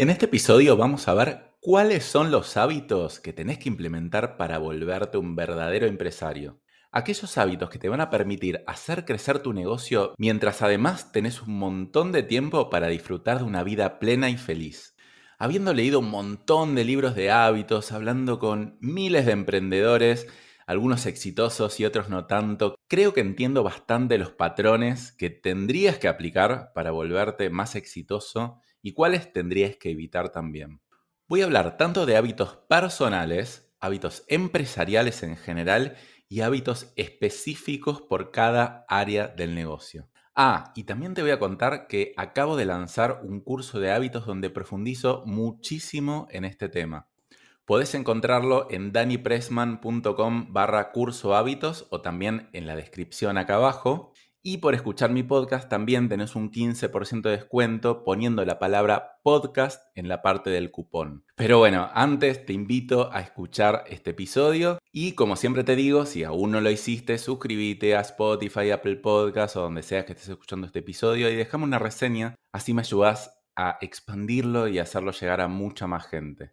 En este episodio vamos a ver cuáles son los hábitos que tenés que implementar para volverte un verdadero empresario. Aquellos hábitos que te van a permitir hacer crecer tu negocio mientras además tenés un montón de tiempo para disfrutar de una vida plena y feliz. Habiendo leído un montón de libros de hábitos, hablando con miles de emprendedores, algunos exitosos y otros no tanto, creo que entiendo bastante los patrones que tendrías que aplicar para volverte más exitoso y cuáles tendrías que evitar también. Voy a hablar tanto de hábitos personales, hábitos empresariales en general y hábitos específicos por cada área del negocio. Ah, y también te voy a contar que acabo de lanzar un curso de hábitos donde profundizo muchísimo en este tema. Podés encontrarlo en danipressman.com barra curso hábitos o también en la descripción acá abajo. Y por escuchar mi podcast también tenés un 15% de descuento poniendo la palabra podcast en la parte del cupón. Pero bueno, antes te invito a escuchar este episodio y como siempre te digo, si aún no lo hiciste, suscríbete a Spotify, Apple Podcast o donde sea que estés escuchando este episodio y déjame una reseña, así me ayudas a expandirlo y hacerlo llegar a mucha más gente.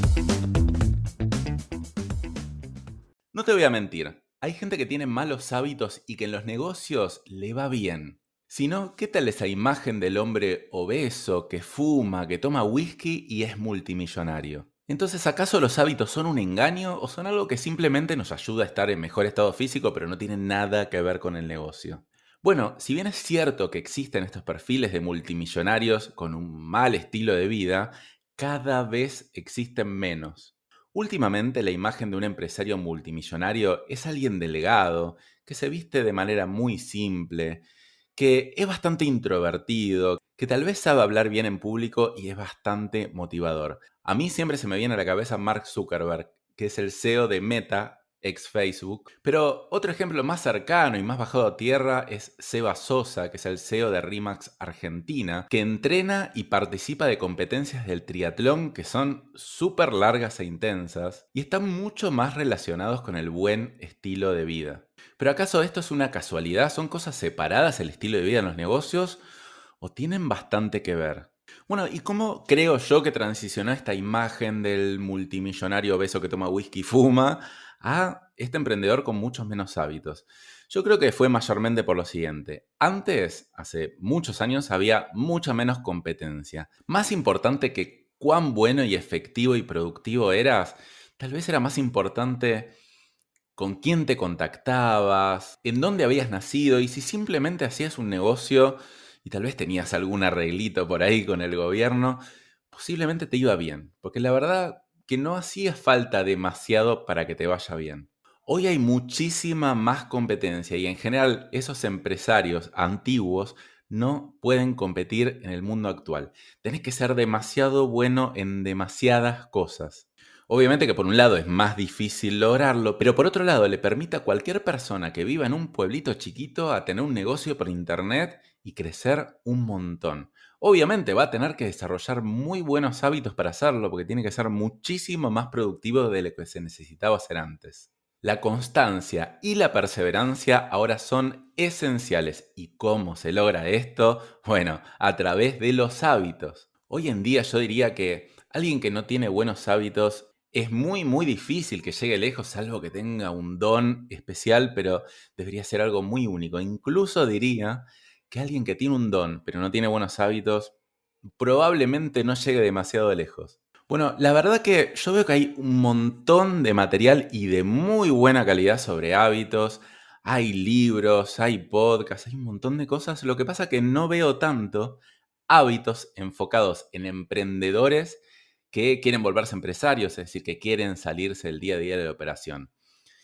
No te voy a mentir, hay gente que tiene malos hábitos y que en los negocios le va bien. Si no, ¿qué tal esa imagen del hombre obeso que fuma, que toma whisky y es multimillonario? Entonces, ¿acaso los hábitos son un engaño o son algo que simplemente nos ayuda a estar en mejor estado físico pero no tiene nada que ver con el negocio? Bueno, si bien es cierto que existen estos perfiles de multimillonarios con un mal estilo de vida, cada vez existen menos. Últimamente la imagen de un empresario multimillonario es alguien delegado, que se viste de manera muy simple, que es bastante introvertido, que tal vez sabe hablar bien en público y es bastante motivador. A mí siempre se me viene a la cabeza Mark Zuckerberg, que es el CEO de Meta, ex Facebook. Pero otro ejemplo más cercano y más bajado a tierra es Seba Sosa, que es el CEO de Rimax Argentina, que entrena y participa de competencias del triatlón que son súper largas e intensas y están mucho más relacionados con el buen estilo de vida. Pero ¿acaso esto es una casualidad? ¿Son cosas separadas el estilo de vida en los negocios? ¿O tienen bastante que ver? Bueno, ¿y cómo creo yo que transicionó esta imagen del multimillonario obeso que toma whisky y fuma a este emprendedor con muchos menos hábitos? Yo creo que fue mayormente por lo siguiente. Antes, hace muchos años, había mucha menos competencia. Más importante que cuán bueno y efectivo y productivo eras, tal vez era más importante con quién te contactabas, en dónde habías nacido y si simplemente hacías un negocio y tal vez tenías algún arreglito por ahí con el gobierno, posiblemente te iba bien. Porque la verdad, que no hacía falta demasiado para que te vaya bien. Hoy hay muchísima más competencia y en general esos empresarios antiguos no pueden competir en el mundo actual. Tenés que ser demasiado bueno en demasiadas cosas. Obviamente que por un lado es más difícil lograrlo, pero por otro lado le permite a cualquier persona que viva en un pueblito chiquito a tener un negocio por internet y crecer un montón. Obviamente va a tener que desarrollar muy buenos hábitos para hacerlo, porque tiene que ser muchísimo más productivo de lo que se necesitaba hacer antes. La constancia y la perseverancia ahora son esenciales. ¿Y cómo se logra esto? Bueno, a través de los hábitos. Hoy en día yo diría que alguien que no tiene buenos hábitos es muy, muy difícil que llegue lejos, salvo que tenga un don especial, pero debería ser algo muy único. Incluso diría que alguien que tiene un don pero no tiene buenos hábitos probablemente no llegue demasiado lejos. Bueno, la verdad que yo veo que hay un montón de material y de muy buena calidad sobre hábitos. Hay libros, hay podcasts, hay un montón de cosas. Lo que pasa que no veo tanto hábitos enfocados en emprendedores que quieren volverse empresarios, es decir, que quieren salirse del día a día de la operación.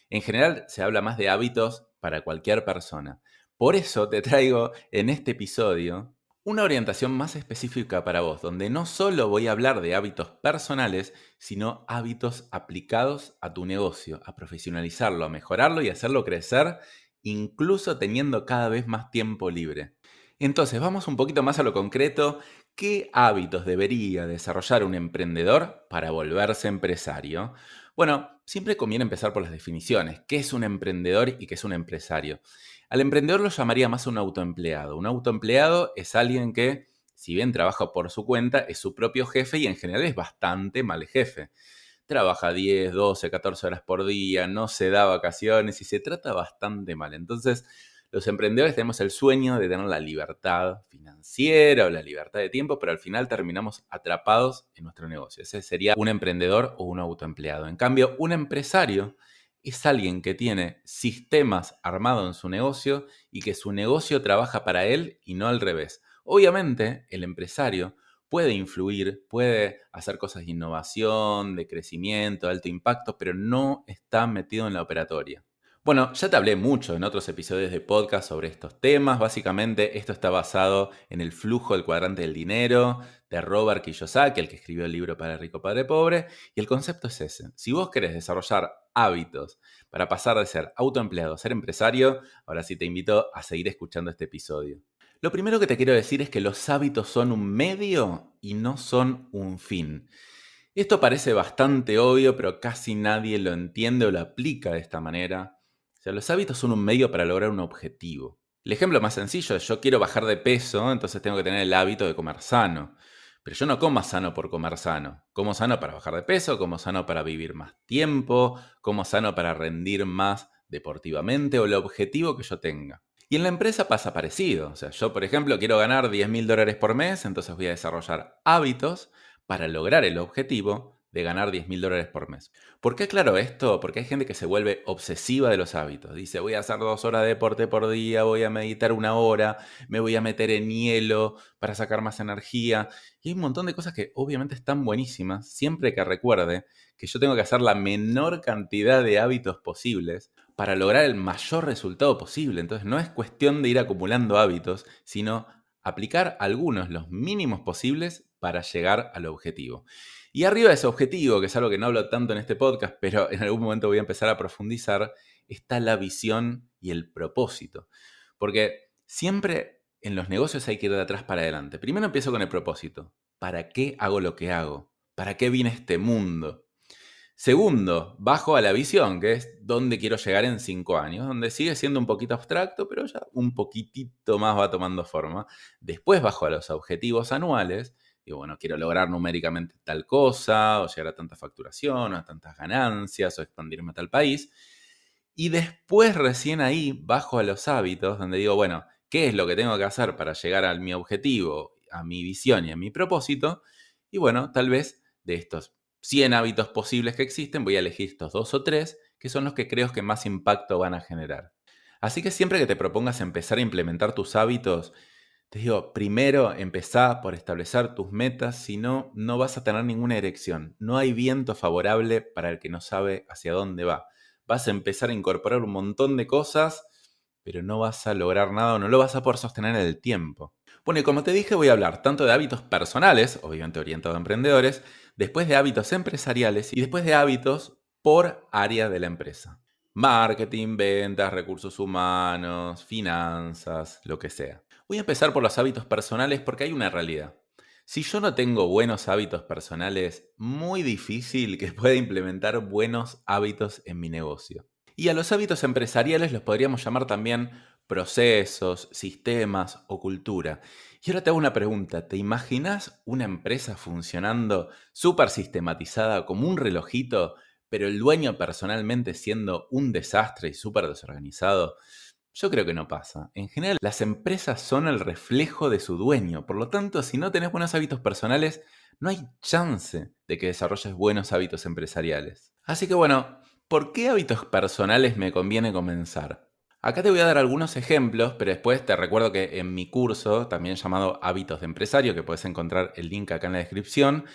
En general se habla más de hábitos para cualquier persona. Por eso te traigo en este episodio una orientación más específica para vos, donde no solo voy a hablar de hábitos personales, sino hábitos aplicados a tu negocio, a profesionalizarlo, a mejorarlo y hacerlo crecer, incluso teniendo cada vez más tiempo libre. Entonces, vamos un poquito más a lo concreto. ¿Qué hábitos debería desarrollar un emprendedor para volverse empresario? Bueno, siempre conviene empezar por las definiciones. ¿Qué es un emprendedor y qué es un empresario? Al emprendedor lo llamaría más un autoempleado. Un autoempleado es alguien que, si bien trabaja por su cuenta, es su propio jefe y en general es bastante mal jefe. Trabaja 10, 12, 14 horas por día, no se da vacaciones y se trata bastante mal. Entonces, los emprendedores tenemos el sueño de tener la libertad financiera o la libertad de tiempo, pero al final terminamos atrapados en nuestro negocio. Ese sería un emprendedor o un autoempleado. En cambio, un empresario es alguien que tiene sistemas armados en su negocio y que su negocio trabaja para él y no al revés. Obviamente, el empresario puede influir, puede hacer cosas de innovación, de crecimiento, de alto impacto, pero no está metido en la operatoria. Bueno, ya te hablé mucho en otros episodios de podcast sobre estos temas. Básicamente, esto está basado en el flujo del cuadrante del dinero de Robert Kiyosaki, el que escribió el libro Padre Rico, Padre Pobre. Y el concepto es ese. Si vos querés desarrollar hábitos para pasar de ser autoempleado a ser empresario, ahora sí te invito a seguir escuchando este episodio. Lo primero que te quiero decir es que los hábitos son un medio y no son un fin. Esto parece bastante obvio, pero casi nadie lo entiende o lo aplica de esta manera los hábitos son un medio para lograr un objetivo. El ejemplo más sencillo es yo quiero bajar de peso, entonces tengo que tener el hábito de comer sano. Pero yo no como sano por comer sano. Como sano para bajar de peso, como sano para vivir más tiempo, como sano para rendir más deportivamente o el objetivo que yo tenga. Y en la empresa pasa parecido. O sea, yo, por ejemplo, quiero ganar 10 mil dólares por mes, entonces voy a desarrollar hábitos para lograr el objetivo de ganar 10 mil dólares por mes. ¿Por qué claro esto? Porque hay gente que se vuelve obsesiva de los hábitos. Dice, voy a hacer dos horas de deporte por día, voy a meditar una hora, me voy a meter en hielo para sacar más energía. Y hay un montón de cosas que obviamente están buenísimas, siempre que recuerde que yo tengo que hacer la menor cantidad de hábitos posibles para lograr el mayor resultado posible. Entonces no es cuestión de ir acumulando hábitos, sino aplicar algunos, los mínimos posibles, para llegar al objetivo. Y arriba de ese objetivo, que es algo que no hablo tanto en este podcast, pero en algún momento voy a empezar a profundizar, está la visión y el propósito. Porque siempre en los negocios hay que ir de atrás para adelante. Primero empiezo con el propósito. ¿Para qué hago lo que hago? ¿Para qué viene este mundo? Segundo, bajo a la visión, que es dónde quiero llegar en cinco años, donde sigue siendo un poquito abstracto, pero ya un poquitito más va tomando forma. Después bajo a los objetivos anuales, y bueno, quiero lograr numéricamente tal cosa, o llegar a tanta facturación, o a tantas ganancias, o expandirme a tal país. Y después recién ahí bajo a los hábitos, donde digo, bueno, ¿qué es lo que tengo que hacer para llegar a mi objetivo, a mi visión y a mi propósito? Y bueno, tal vez de estos 100 hábitos posibles que existen, voy a elegir estos dos o tres, que son los que creo que más impacto van a generar. Así que siempre que te propongas empezar a implementar tus hábitos, te digo, primero empezá por establecer tus metas, si no, no vas a tener ninguna erección. No hay viento favorable para el que no sabe hacia dónde va. Vas a empezar a incorporar un montón de cosas, pero no vas a lograr nada o no lo vas a poder sostener en el tiempo. Bueno, y como te dije, voy a hablar tanto de hábitos personales, obviamente orientados a emprendedores, después de hábitos empresariales y después de hábitos por área de la empresa. Marketing, ventas, recursos humanos, finanzas, lo que sea. Voy a empezar por los hábitos personales porque hay una realidad. Si yo no tengo buenos hábitos personales, muy difícil que pueda implementar buenos hábitos en mi negocio. Y a los hábitos empresariales los podríamos llamar también procesos, sistemas o cultura. Y ahora te hago una pregunta. ¿Te imaginas una empresa funcionando súper sistematizada como un relojito, pero el dueño personalmente siendo un desastre y súper desorganizado? Yo creo que no pasa. En general, las empresas son el reflejo de su dueño. Por lo tanto, si no tenés buenos hábitos personales, no hay chance de que desarrolles buenos hábitos empresariales. Así que bueno, ¿por qué hábitos personales me conviene comenzar? Acá te voy a dar algunos ejemplos, pero después te recuerdo que en mi curso, también llamado Hábitos de Empresario, que puedes encontrar el link acá en la descripción,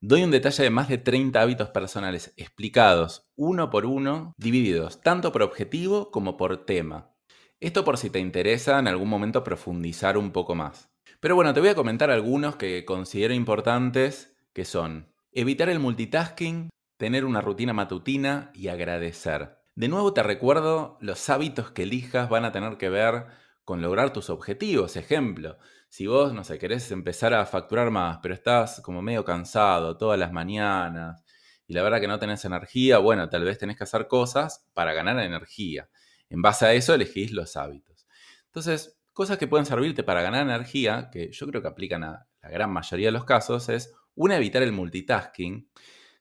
doy un detalle de más de 30 hábitos personales explicados uno por uno, divididos tanto por objetivo como por tema. Esto por si te interesa en algún momento profundizar un poco más. Pero bueno, te voy a comentar algunos que considero importantes, que son evitar el multitasking, tener una rutina matutina y agradecer. De nuevo te recuerdo, los hábitos que elijas van a tener que ver con lograr tus objetivos. Ejemplo, si vos, no sé, querés empezar a facturar más, pero estás como medio cansado todas las mañanas y la verdad que no tenés energía, bueno, tal vez tenés que hacer cosas para ganar energía. En base a eso elegís los hábitos. Entonces, cosas que pueden servirte para ganar energía, que yo creo que aplican a la gran mayoría de los casos, es una, evitar el multitasking.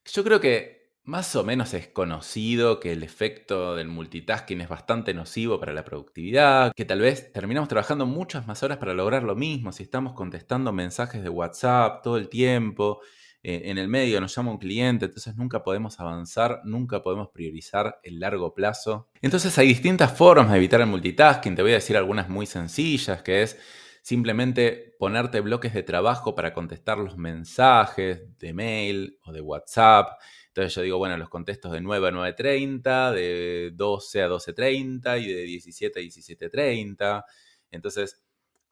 Yo creo que más o menos es conocido que el efecto del multitasking es bastante nocivo para la productividad, que tal vez terminamos trabajando muchas más horas para lograr lo mismo, si estamos contestando mensajes de WhatsApp todo el tiempo, en el medio nos llama un cliente, entonces nunca podemos avanzar, nunca podemos priorizar el largo plazo. Entonces hay distintas formas de evitar el multitasking, te voy a decir algunas muy sencillas, que es simplemente ponerte bloques de trabajo para contestar los mensajes de mail o de WhatsApp. Entonces yo digo, bueno, los contestos de 9 a 9.30, de 12 a 12.30 y de 17 a 17.30. Entonces,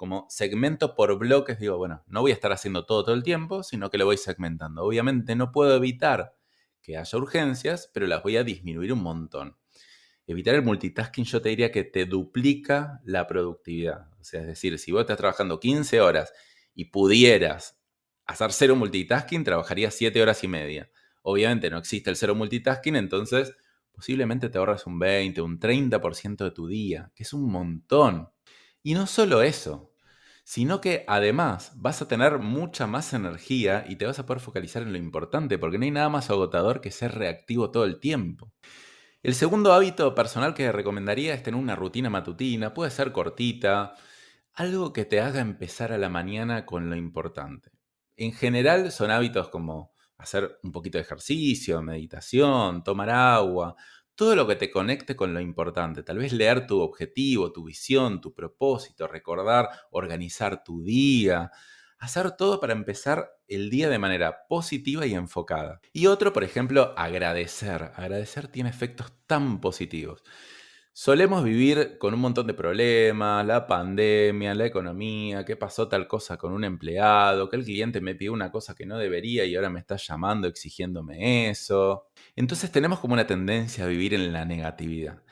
como segmento por bloques, digo, bueno, no voy a estar haciendo todo todo el tiempo, sino que lo voy segmentando. Obviamente no puedo evitar que haya urgencias, pero las voy a disminuir un montón. Evitar el multitasking yo te diría que te duplica la productividad. O sea, es decir, si vos estás trabajando 15 horas y pudieras hacer cero multitasking, trabajarías 7 horas y media. Obviamente no existe el cero multitasking, entonces posiblemente te ahorras un 20, un 30% de tu día, que es un montón. Y no solo eso, sino que además vas a tener mucha más energía y te vas a poder focalizar en lo importante, porque no hay nada más agotador que ser reactivo todo el tiempo. El segundo hábito personal que recomendaría es tener una rutina matutina, puede ser cortita, algo que te haga empezar a la mañana con lo importante. En general son hábitos como hacer un poquito de ejercicio, meditación, tomar agua, todo lo que te conecte con lo importante. Tal vez leer tu objetivo, tu visión, tu propósito, recordar, organizar tu día, hacer todo para empezar el día de manera positiva y enfocada. Y otro, por ejemplo, agradecer. Agradecer tiene efectos tan positivos. Solemos vivir con un montón de problemas, la pandemia, la economía, que pasó tal cosa con un empleado, que el cliente me pidió una cosa que no debería y ahora me está llamando exigiéndome eso. Entonces tenemos como una tendencia a vivir en la negatividad.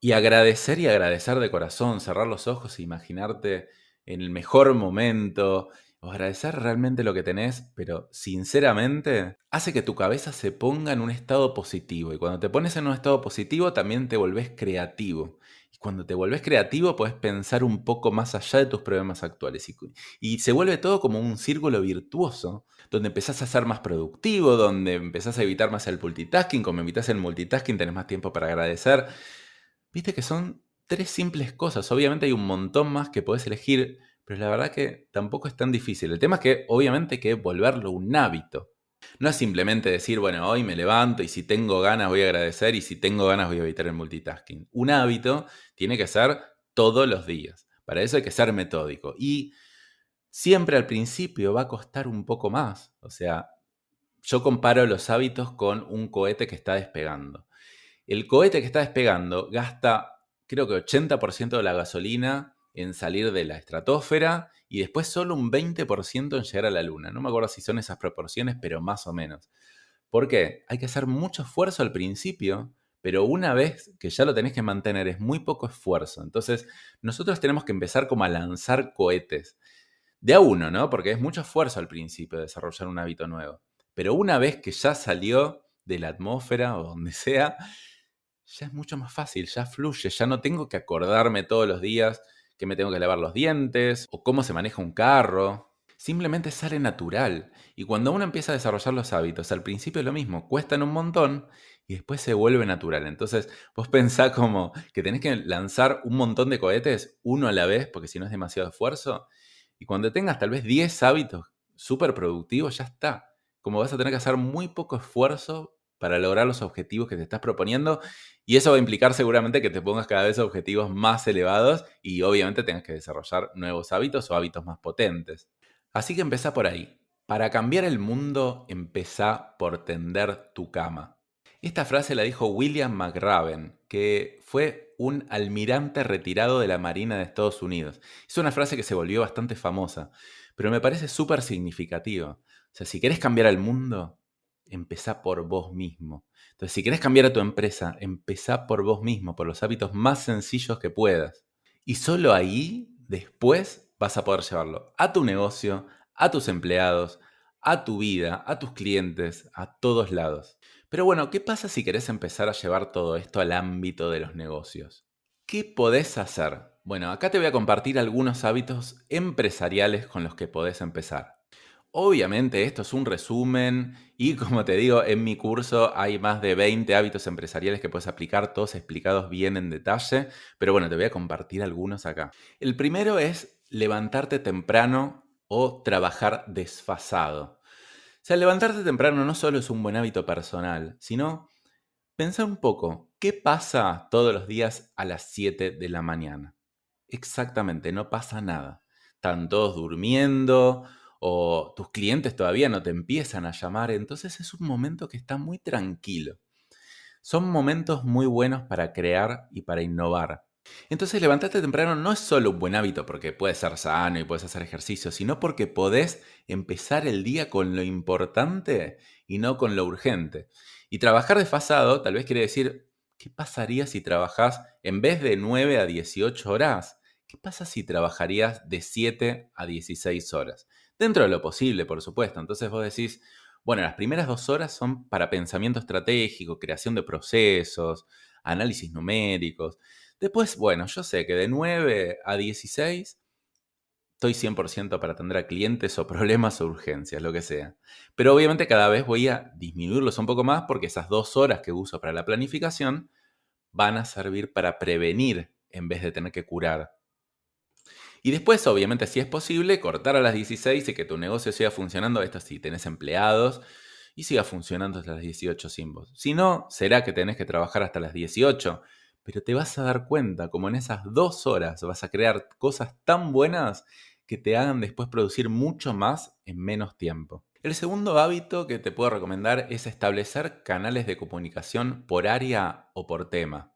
Y agradecer y agradecer de corazón, cerrar los ojos e imaginarte en el mejor momento, agradecer realmente lo que tenés, pero sinceramente hace que tu cabeza se ponga en un estado positivo. Y cuando te pones en un estado positivo también te volvés creativo. Y cuando te volvés creativo puedes pensar un poco más allá de tus problemas actuales. Y, y se vuelve todo como un círculo virtuoso, donde empezás a ser más productivo, donde empezás a evitar más el multitasking. Como evitas el multitasking tenés más tiempo para agradecer. Viste que son tres simples cosas. Obviamente hay un montón más que podés elegir pero la verdad que tampoco es tan difícil. El tema es que obviamente hay que volverlo un hábito. No es simplemente decir, bueno, hoy me levanto y si tengo ganas voy a agradecer y si tengo ganas voy a evitar el multitasking. Un hábito tiene que ser todos los días. Para eso hay que ser metódico. Y siempre al principio va a costar un poco más. O sea, yo comparo los hábitos con un cohete que está despegando. El cohete que está despegando gasta, creo que 80% de la gasolina en salir de la estratosfera y después solo un 20% en llegar a la Luna. No me acuerdo si son esas proporciones, pero más o menos. ¿Por qué? Hay que hacer mucho esfuerzo al principio, pero una vez que ya lo tenés que mantener es muy poco esfuerzo. Entonces, nosotros tenemos que empezar como a lanzar cohetes. De a uno, ¿no? Porque es mucho esfuerzo al principio desarrollar un hábito nuevo. Pero una vez que ya salió de la atmósfera o donde sea, ya es mucho más fácil, ya fluye, ya no tengo que acordarme todos los días que me tengo que lavar los dientes o cómo se maneja un carro. Simplemente sale natural. Y cuando uno empieza a desarrollar los hábitos, al principio es lo mismo, cuestan un montón y después se vuelve natural. Entonces, vos pensás como que tenés que lanzar un montón de cohetes uno a la vez, porque si no es demasiado esfuerzo. Y cuando tengas tal vez 10 hábitos súper productivos, ya está. Como vas a tener que hacer muy poco esfuerzo para lograr los objetivos que te estás proponiendo. Y eso va a implicar seguramente que te pongas cada vez objetivos más elevados y obviamente tengas que desarrollar nuevos hábitos o hábitos más potentes. Así que empieza por ahí. Para cambiar el mundo, empieza por tender tu cama. Esta frase la dijo William McRaven, que fue un almirante retirado de la Marina de Estados Unidos. Es una frase que se volvió bastante famosa, pero me parece súper significativa. O sea, si querés cambiar al mundo, empezá por vos mismo. Entonces, si querés cambiar a tu empresa, empezá por vos mismo, por los hábitos más sencillos que puedas. Y solo ahí, después, vas a poder llevarlo a tu negocio, a tus empleados, a tu vida, a tus clientes, a todos lados. Pero bueno, ¿qué pasa si querés empezar a llevar todo esto al ámbito de los negocios? ¿Qué podés hacer? Bueno, acá te voy a compartir algunos hábitos empresariales con los que podés empezar. Obviamente esto es un resumen y como te digo, en mi curso hay más de 20 hábitos empresariales que puedes aplicar, todos explicados bien en detalle, pero bueno, te voy a compartir algunos acá. El primero es levantarte temprano o trabajar desfasado. O sea, levantarte temprano no solo es un buen hábito personal, sino pensar un poco, ¿qué pasa todos los días a las 7 de la mañana? Exactamente, no pasa nada. Están todos durmiendo o tus clientes todavía no te empiezan a llamar, entonces es un momento que está muy tranquilo. Son momentos muy buenos para crear y para innovar. Entonces levantarte temprano no es solo un buen hábito porque puedes ser sano y puedes hacer ejercicio, sino porque podés empezar el día con lo importante y no con lo urgente. Y trabajar desfasado tal vez quiere decir, ¿qué pasaría si trabajás en vez de 9 a 18 horas? ¿Qué pasa si trabajarías de 7 a 16 horas? Dentro de lo posible, por supuesto. Entonces vos decís, bueno, las primeras dos horas son para pensamiento estratégico, creación de procesos, análisis numéricos. Después, bueno, yo sé que de 9 a 16 estoy 100% para atender a clientes o problemas o urgencias, lo que sea. Pero obviamente cada vez voy a disminuirlos un poco más porque esas dos horas que uso para la planificación van a servir para prevenir en vez de tener que curar. Y después, obviamente, si es posible, cortar a las 16 y que tu negocio siga funcionando, esto si tenés empleados, y siga funcionando hasta las 18 sin. Si no, será que tenés que trabajar hasta las 18 pero te vas a dar cuenta como en esas dos horas vas a crear cosas tan buenas que te hagan después producir mucho más en menos tiempo. El segundo hábito que te puedo recomendar es establecer canales de comunicación por área o por tema.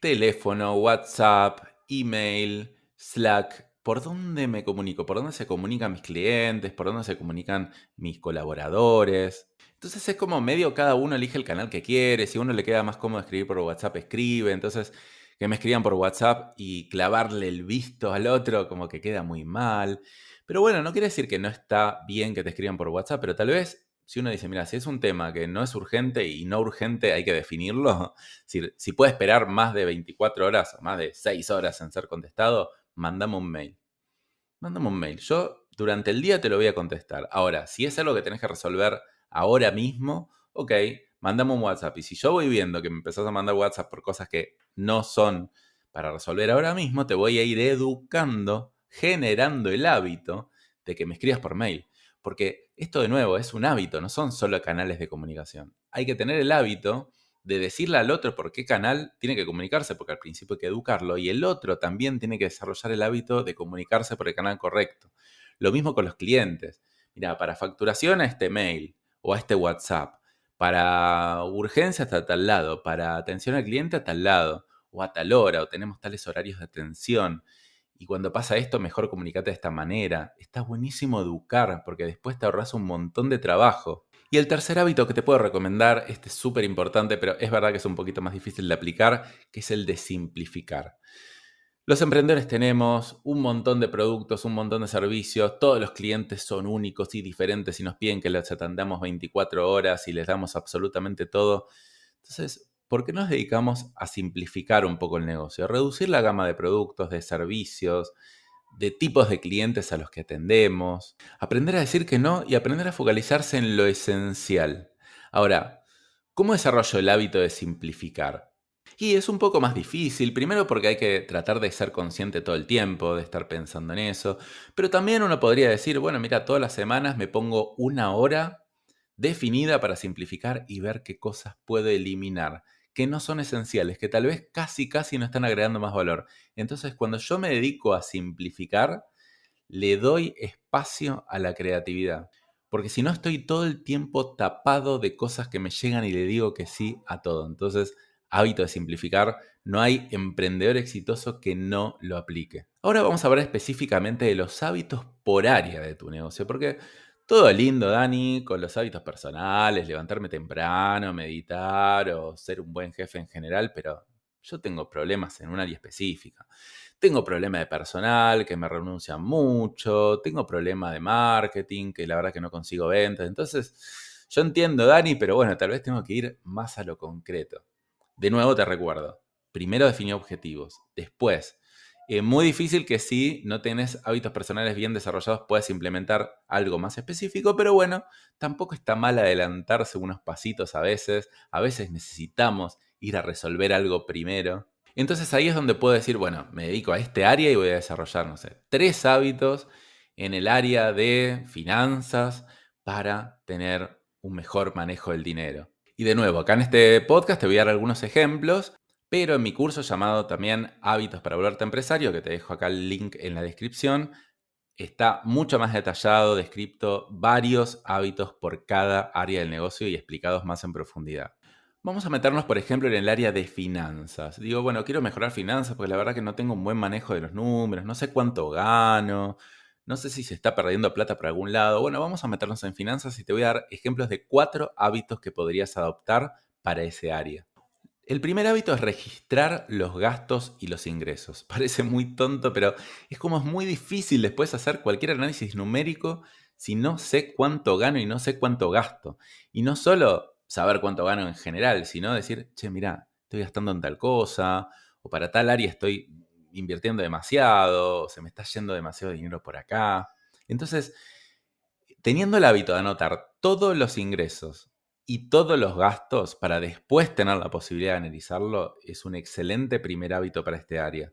Teléfono, WhatsApp, email, Slack. ¿Por dónde me comunico? ¿Por dónde se comunican mis clientes? ¿Por dónde se comunican mis colaboradores? Entonces es como medio cada uno elige el canal que quiere. Si a uno le queda más cómodo escribir por WhatsApp, escribe. Entonces, que me escriban por WhatsApp y clavarle el visto al otro, como que queda muy mal. Pero bueno, no quiere decir que no está bien que te escriban por WhatsApp, pero tal vez si uno dice, mira, si es un tema que no es urgente y no urgente, hay que definirlo. Si, si puede esperar más de 24 horas o más de 6 horas en ser contestado, mandame un mail. Mándame un mail. Yo durante el día te lo voy a contestar. Ahora, si es algo que tenés que resolver ahora mismo, ok, mandame un WhatsApp. Y si yo voy viendo que me empezás a mandar WhatsApp por cosas que no son para resolver ahora mismo, te voy a ir educando, generando el hábito de que me escribas por mail. Porque esto de nuevo es un hábito, no son solo canales de comunicación. Hay que tener el hábito de decirle al otro por qué canal tiene que comunicarse, porque al principio hay que educarlo, y el otro también tiene que desarrollar el hábito de comunicarse por el canal correcto. Lo mismo con los clientes. Mira, para facturación a este mail, o a este WhatsApp. Para urgencia hasta tal lado, para atención al cliente a tal lado, o a tal hora, o tenemos tales horarios de atención. Y cuando pasa esto, mejor comunicate de esta manera. Está buenísimo educar, porque después te ahorras un montón de trabajo. Y el tercer hábito que te puedo recomendar, este es súper importante, pero es verdad que es un poquito más difícil de aplicar, que es el de simplificar. Los emprendedores tenemos un montón de productos, un montón de servicios, todos los clientes son únicos y diferentes y nos piden que les atendamos 24 horas y les damos absolutamente todo. Entonces, ¿por qué nos dedicamos a simplificar un poco el negocio? A reducir la gama de productos, de servicios, de tipos de clientes a los que atendemos, aprender a decir que no y aprender a focalizarse en lo esencial. Ahora, ¿cómo desarrollo el hábito de simplificar? Y es un poco más difícil, primero porque hay que tratar de ser consciente todo el tiempo, de estar pensando en eso, pero también uno podría decir, bueno, mira, todas las semanas me pongo una hora definida para simplificar y ver qué cosas puedo eliminar, que no son esenciales, que tal vez casi, casi no están agregando más valor. Entonces, cuando yo me dedico a simplificar, le doy espacio a la creatividad. porque si no estoy todo el tiempo tapado de cosas que me llegan y le digo que sí a todo. Entonces, hábito de simplificar, no hay emprendedor exitoso que no lo aplique. Ahora vamos a hablar específicamente de los hábitos por área de tu negocio, porque todo lindo, Dani, con los hábitos personales, levantarme temprano, meditar o ser un buen jefe en general, pero yo tengo problemas en un área específica. Tengo problemas de personal, que me renuncian mucho, tengo problemas de marketing, que la verdad que no consigo ventas. Entonces, yo entiendo, Dani, pero bueno, tal vez tengo que ir más a lo concreto. De nuevo te recuerdo, primero definir objetivos, después, es muy difícil que si no tienes hábitos personales bien desarrollados puedas implementar algo más específico, pero bueno, tampoco está mal adelantarse unos pasitos a veces, a veces necesitamos ir a resolver algo primero entonces ahí es donde puedo decir, bueno, me dedico a este área y voy a desarrollar, no sé, tres hábitos en el área de finanzas para tener un mejor manejo del dinero. Y de nuevo, acá en este podcast te voy a dar algunos ejemplos, pero en mi curso llamado también Hábitos para volverte empresario, que te dejo acá el link en la descripción, está mucho más detallado, descrito varios hábitos por cada área del negocio y explicados más en profundidad. Vamos a meternos, por ejemplo, en el área de finanzas. Digo, bueno, quiero mejorar finanzas porque la verdad que no tengo un buen manejo de los números, no sé cuánto gano, no sé si se está perdiendo plata por algún lado. Bueno, vamos a meternos en finanzas y te voy a dar ejemplos de cuatro hábitos que podrías adoptar para ese área. El primer hábito es registrar los gastos y los ingresos. Parece muy tonto, pero es como es muy difícil después hacer cualquier análisis numérico si no sé cuánto gano y no sé cuánto gasto. Y no solo saber cuánto gano en general, sino decir, che, mira, estoy gastando en tal cosa, o para tal área estoy invirtiendo demasiado, o se me está yendo demasiado dinero por acá. Entonces, teniendo el hábito de anotar todos los ingresos y todos los gastos para después tener la posibilidad de analizarlo, es un excelente primer hábito para este área.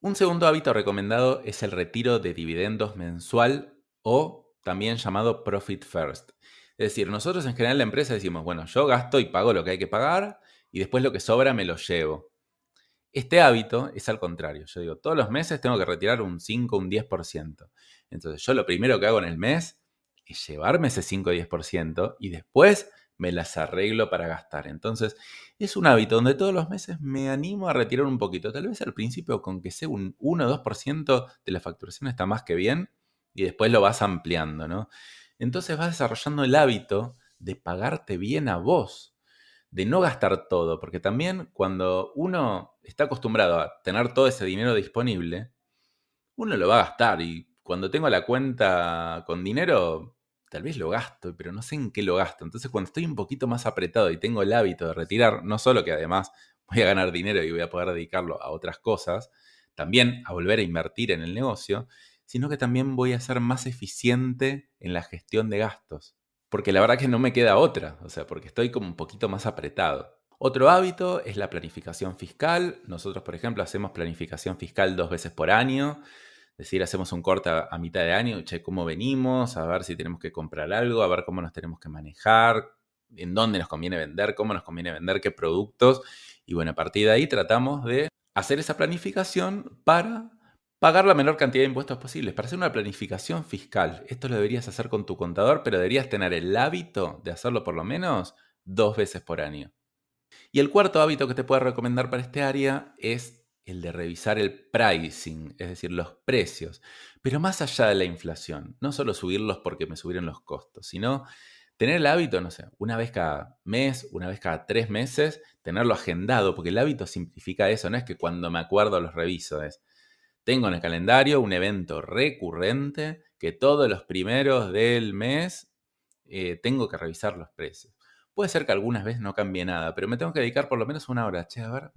Un segundo hábito recomendado es el retiro de dividendos mensual o también llamado Profit First. Es decir, nosotros en general en la empresa decimos, bueno, yo gasto y pago lo que hay que pagar y después lo que sobra me lo llevo. Este hábito es al contrario. Yo digo, todos los meses tengo que retirar un 5, un 10%. Entonces yo lo primero que hago en el mes es llevarme ese 5 o 10% y después me las arreglo para gastar. Entonces es un hábito donde todos los meses me animo a retirar un poquito. Tal vez al principio con que sea un 1 o 2% de la facturación está más que bien y después lo vas ampliando, ¿no? entonces vas desarrollando el hábito de pagarte bien a vos, de no gastar todo, porque también cuando uno está acostumbrado a tener todo ese dinero disponible, uno lo va a gastar y cuando tengo la cuenta con dinero, tal vez lo gasto, pero no sé en qué lo gasto. Entonces cuando estoy un poquito más apretado y tengo el hábito de retirar, no solo que además voy a ganar dinero y voy a poder dedicarlo a otras cosas, también a volver a invertir en el negocio, sino que también voy a ser más eficiente en la gestión de gastos. Porque la verdad que no me queda otra, o sea, porque estoy como un poquito más apretado. Otro hábito es la planificación fiscal. Nosotros, por ejemplo, hacemos planificación fiscal dos veces por año. Decir, hacemos un corte a, mitad de año, che, cómo venimos, a ver si tenemos que comprar algo, a ver cómo nos tenemos que manejar, en dónde nos conviene vender, cómo nos conviene vender, qué productos. Y bueno, a partir de ahí tratamos de hacer esa planificación para Pagar la menor cantidad de impuestos posibles. Para hacer una planificación fiscal, esto lo deberías hacer con tu contador, pero deberías tener el hábito de hacerlo por lo menos dos veces por año. Y el cuarto hábito que te puedo recomendar para este área es el de revisar el pricing, es decir, los precios, pero más allá de la inflación, no solo subirlos porque me subieron los costos, sino tener el hábito, no sé, una vez cada mes, una vez cada tres meses, tenerlo agendado, porque el hábito simplifica eso, no es que cuando me acuerdo los reviso, es tengo en el calendario un evento recurrente que todos los primeros del mes eh, tengo que revisar los precios. Puede ser que algunas veces no cambie nada, pero me tengo que dedicar por lo menos una hora. Che, a ver,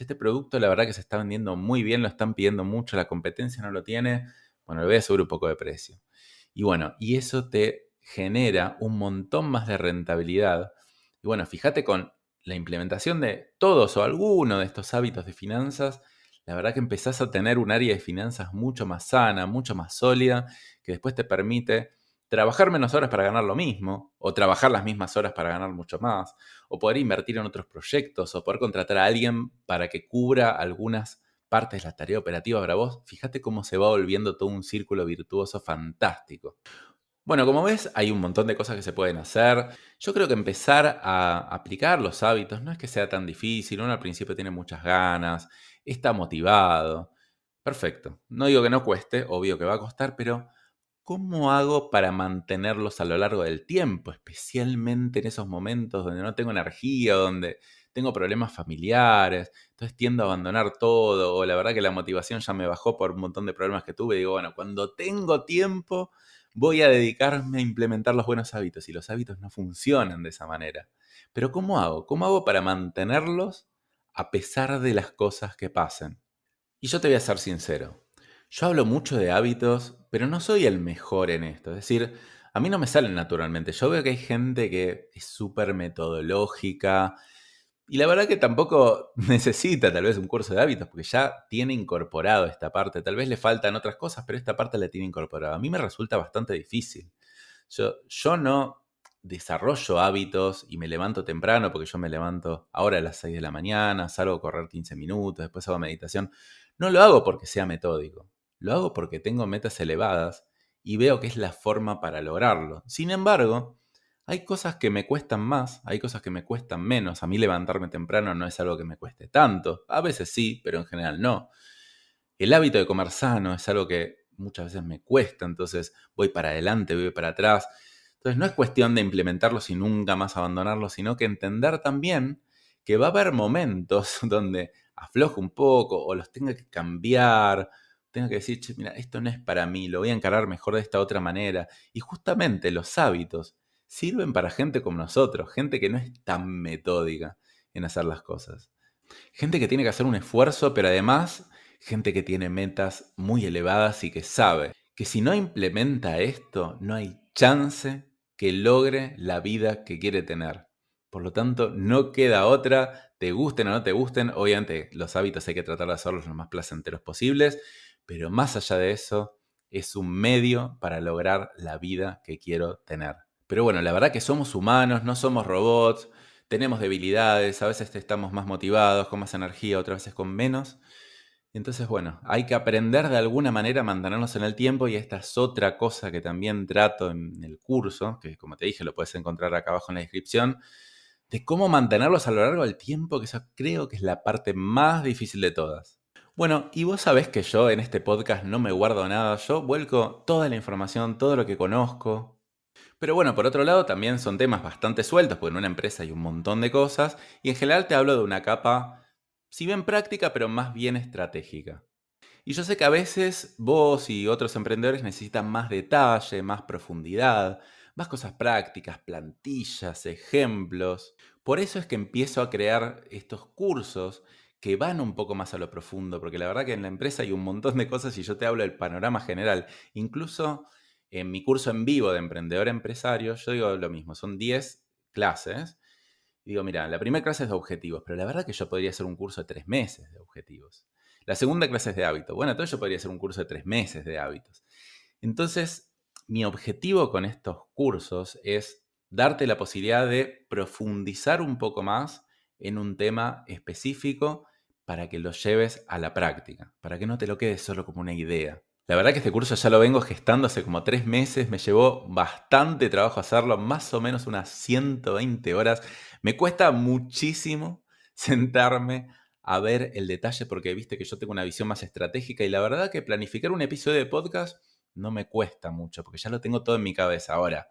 este producto la verdad que se está vendiendo muy bien, lo están pidiendo mucho, la competencia no lo tiene, bueno, le voy a subir un poco de precio. Y bueno, y eso te genera un montón más de rentabilidad. Y bueno, fíjate con la implementación de todos o alguno de estos hábitos de finanzas, la verdad que empezás a tener un área de finanzas mucho más sana, mucho más sólida, que después te permite trabajar menos horas para ganar lo mismo, o trabajar las mismas horas para ganar mucho más, o poder invertir en otros proyectos, o poder contratar a alguien para que cubra algunas partes de la tarea operativa para vos. Fíjate cómo se va volviendo todo un círculo virtuoso fantástico. Bueno, como ves, hay un montón de cosas que se pueden hacer. Yo creo que empezar a aplicar los hábitos no es que sea tan difícil. Uno al principio tiene muchas ganas, está motivado. Perfecto. No digo que no cueste, obvio que va a costar, pero ¿cómo hago para mantenerlos a lo largo del tiempo? Especialmente en esos momentos donde no tengo energía, donde tengo problemas familiares, entonces tiendo a abandonar todo, o la verdad que la motivación ya me bajó por un montón de problemas que tuve. Digo, bueno, cuando tengo tiempo voy a dedicarme a implementar los buenos hábitos y los hábitos no funcionan de esa manera. Pero ¿cómo hago? ¿Cómo hago para mantenerlos a pesar de las cosas que pasen? Y yo te voy a ser sincero. Yo hablo mucho de hábitos, pero no soy el mejor en esto. Es decir, a mí no me salen naturalmente. Yo veo que hay gente que es súper metodológica, y la verdad que tampoco necesita tal vez un curso de hábitos, porque ya tiene incorporado esta parte. Tal vez le faltan otras cosas, pero esta parte la tiene incorporada. A mí me resulta bastante difícil. Yo, yo no desarrollo hábitos y me levanto temprano, porque yo me levanto ahora a las 6 de la mañana, salgo a correr 15 minutos, después hago meditación. No lo hago porque sea metódico. Lo hago porque tengo metas elevadas y veo que es la forma para lograrlo. Sin embargo, hay cosas que me cuestan más, hay cosas que me cuestan menos. A mí levantarme temprano no es algo que me cueste tanto. A veces sí, pero en general no. El hábito de comer sano es algo que muchas veces me cuesta, entonces voy para adelante, voy para atrás. Entonces no es cuestión de implementarlos y nunca más abandonarlos, sino que entender también que va a haber momentos donde aflojo un poco o los tenga que cambiar, tenga que decir, mira, esto no es para mí, lo voy a encarar mejor de esta otra manera. Y justamente los hábitos sirven para gente como nosotros, gente que no es tan metódica en hacer las cosas. Gente que tiene que hacer un esfuerzo, pero además gente que tiene metas muy elevadas y que sabe que si no implementa esto, no hay chance que logre la vida que quiere tener. Por lo tanto, no queda otra, te gusten o no te gusten, obviamente los hábitos hay que tratar de hacerlos lo más placenteros posibles, pero más allá de eso, es un medio para lograr la vida que quiero tener. Pero bueno, la verdad que somos humanos, no somos robots, tenemos debilidades, a veces estamos más motivados, con más energía, otras veces con menos. Entonces, bueno, hay que aprender de alguna manera a mantenernos en el tiempo y esta es otra cosa que también trato en el curso, que como te dije lo puedes encontrar acá abajo en la descripción, de cómo mantenerlos a lo largo del tiempo, que eso creo que es la parte más difícil de todas. Bueno, y vos sabés que yo en este podcast no me guardo nada, yo vuelco toda la información, todo lo que conozco, pero bueno, por otro lado también son temas bastante sueltos, porque en una empresa hay un montón de cosas, y en general te hablo de una capa, si bien práctica, pero más bien estratégica. Y yo sé que a veces vos y otros emprendedores necesitan más detalle, más profundidad, más cosas prácticas, plantillas, ejemplos. Por eso es que empiezo a crear estos cursos que van un poco más a lo profundo, porque la verdad que en la empresa hay un montón de cosas y yo te hablo del panorama general. Incluso en mi curso en vivo de emprendedor empresario, yo digo lo mismo, son 10 clases. Y digo, mira, la primera clase es de objetivos, pero la verdad que yo podría hacer un curso de tres meses de objetivos. La segunda clase es de hábitos. Bueno, entonces yo podría hacer un curso de tres meses de hábitos. Entonces, mi objetivo con estos cursos es darte la posibilidad de profundizar un poco más en un tema específico para que lo lleves a la práctica, para que no te lo quedes solo como una idea. La verdad que este curso ya lo vengo gestando hace como tres meses, me llevó bastante trabajo hacerlo, más o menos unas 120 horas. Me cuesta muchísimo sentarme a ver el detalle porque viste que yo tengo una visión más estratégica y la verdad que planificar un episodio de podcast no me cuesta mucho porque ya lo tengo todo en mi cabeza. Ahora,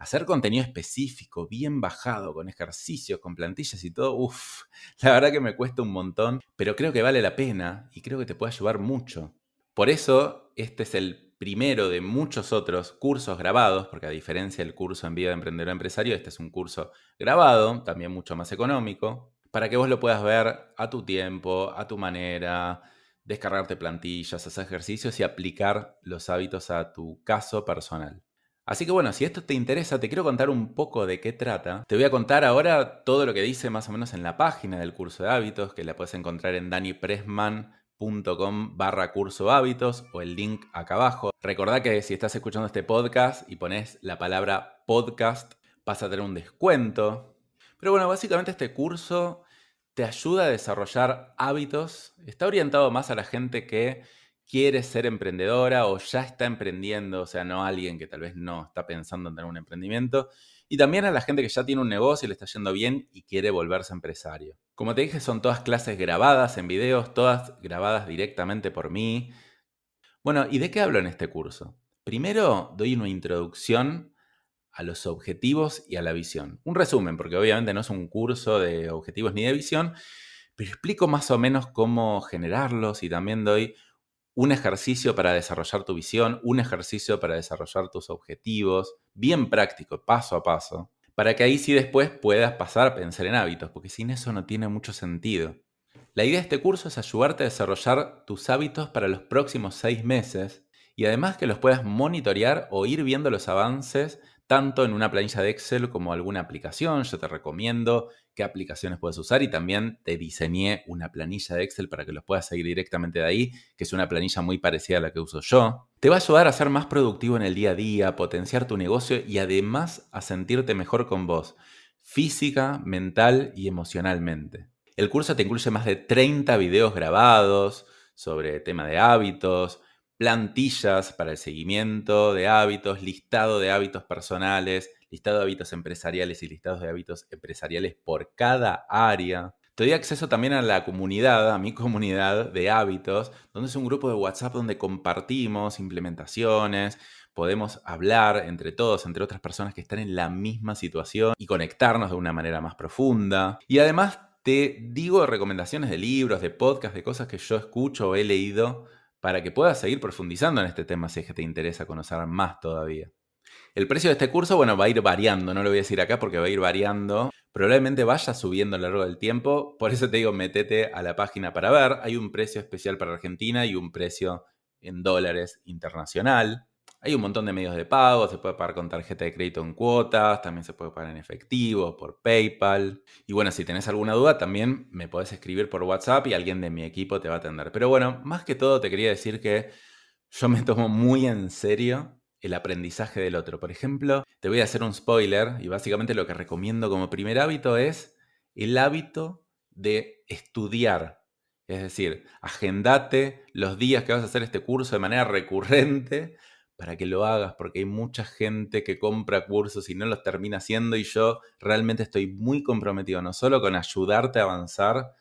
hacer contenido específico, bien bajado, con ejercicios, con plantillas y todo, uff, la verdad que me cuesta un montón, pero creo que vale la pena y creo que te puede ayudar mucho. Por eso, este es el primero de muchos otros cursos grabados, porque a diferencia del curso en vivo de emprendedor empresario, este es un curso grabado, también mucho más económico, para que vos lo puedas ver a tu tiempo, a tu manera, descargarte plantillas, hacer ejercicios y aplicar los hábitos a tu caso personal. Así que bueno, si esto te interesa, te quiero contar un poco de qué trata. Te voy a contar ahora todo lo que dice más o menos en la página del curso de hábitos, que la puedes encontrar en Dani Pressman com barra curso hábitos o el link acá abajo. Recordá que si estás escuchando este podcast y pones la palabra podcast, vas a tener un descuento. Pero bueno, básicamente este curso te ayuda a desarrollar hábitos. Está orientado más a la gente que quiere ser emprendedora o ya está emprendiendo, o sea, no alguien que tal vez no está pensando en tener un emprendimiento. Y también a la gente que ya tiene un negocio y le está yendo bien y quiere volverse empresario. Como te dije, son todas clases grabadas en videos, todas grabadas directamente por mí. Bueno, ¿y de qué hablo en este curso? Primero doy una introducción a los objetivos y a la visión. Un resumen, porque obviamente no es un curso de objetivos ni de visión, pero explico más o menos cómo generarlos y también doy un ejercicio para desarrollar tu visión, un ejercicio para desarrollar tus objetivos, bien práctico, paso a paso, para que ahí sí después puedas pasar a pensar en hábitos, porque sin eso no tiene mucho sentido. La idea de este curso es ayudarte a desarrollar tus hábitos para los próximos seis meses y además que los puedas monitorear o ir viendo los avances tanto en una planilla de Excel como alguna aplicación. Yo te recomiendo qué aplicaciones puedes usar y también te diseñé una planilla de Excel para que los puedas seguir directamente de ahí, que es una planilla muy parecida a la que uso yo. Te va a ayudar a ser más productivo en el día a día, potenciar tu negocio y además a sentirte mejor con vos, física, mental y emocionalmente. El curso te incluye más de 30 videos grabados sobre tema de hábitos, plantillas para el seguimiento de hábitos, listado de hábitos personales, listado de hábitos empresariales y listados de hábitos empresariales por cada área. Te doy acceso también a la comunidad, a mi comunidad de hábitos, donde es un grupo de WhatsApp donde compartimos implementaciones, podemos hablar entre todos, entre otras personas que están en la misma situación y conectarnos de una manera más profunda. Y además te digo recomendaciones de libros, de podcasts, de cosas que yo escucho o he leído para que puedas seguir profundizando en este tema si es que te interesa conocer más todavía. El precio de este curso, bueno, va a ir variando, no lo voy a decir acá porque va a ir variando. Probablemente vaya subiendo a lo largo del tiempo, por eso te digo, metete a la página para ver. Hay un precio especial para Argentina y un precio en dólares internacional. Hay un montón de medios de pago, se puede pagar con tarjeta de crédito en cuotas, también se puede pagar en efectivo, por PayPal. Y bueno, si tenés alguna duda, también me podés escribir por WhatsApp y alguien de mi equipo te va a atender. Pero bueno, más que todo te quería decir que yo me tomo muy en serio el aprendizaje del otro. Por ejemplo, te voy a hacer un spoiler y básicamente lo que recomiendo como primer hábito es el hábito de estudiar. Es decir, agendate los días que vas a hacer este curso de manera recurrente para que lo hagas, porque hay mucha gente que compra cursos y no los termina haciendo y yo realmente estoy muy comprometido no solo con ayudarte a avanzar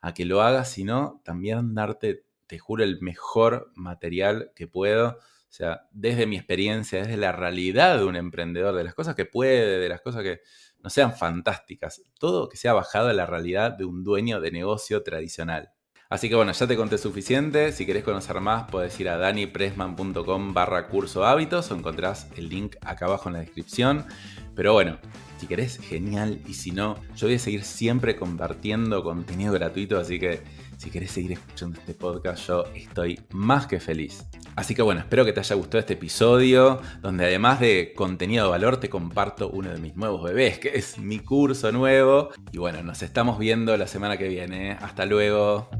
a que lo hagas, sino también darte, te juro, el mejor material que puedo. O sea, desde mi experiencia, desde la realidad de un emprendedor, de las cosas que puede, de las cosas que no sean fantásticas, todo que sea bajado a la realidad de un dueño de negocio tradicional. Así que bueno, ya te conté suficiente. Si querés conocer más, puedes ir a danipresman.com barra curso hábitos o encontrás el link acá abajo en la descripción. Pero bueno, si querés, genial. Y si no, yo voy a seguir siempre compartiendo contenido gratuito. Así que si querés seguir escuchando este podcast, yo estoy más que feliz. Así que bueno, espero que te haya gustado este episodio, donde además de contenido de valor, te comparto uno de mis nuevos bebés, que es mi curso nuevo. Y bueno, nos estamos viendo la semana que viene. Hasta luego.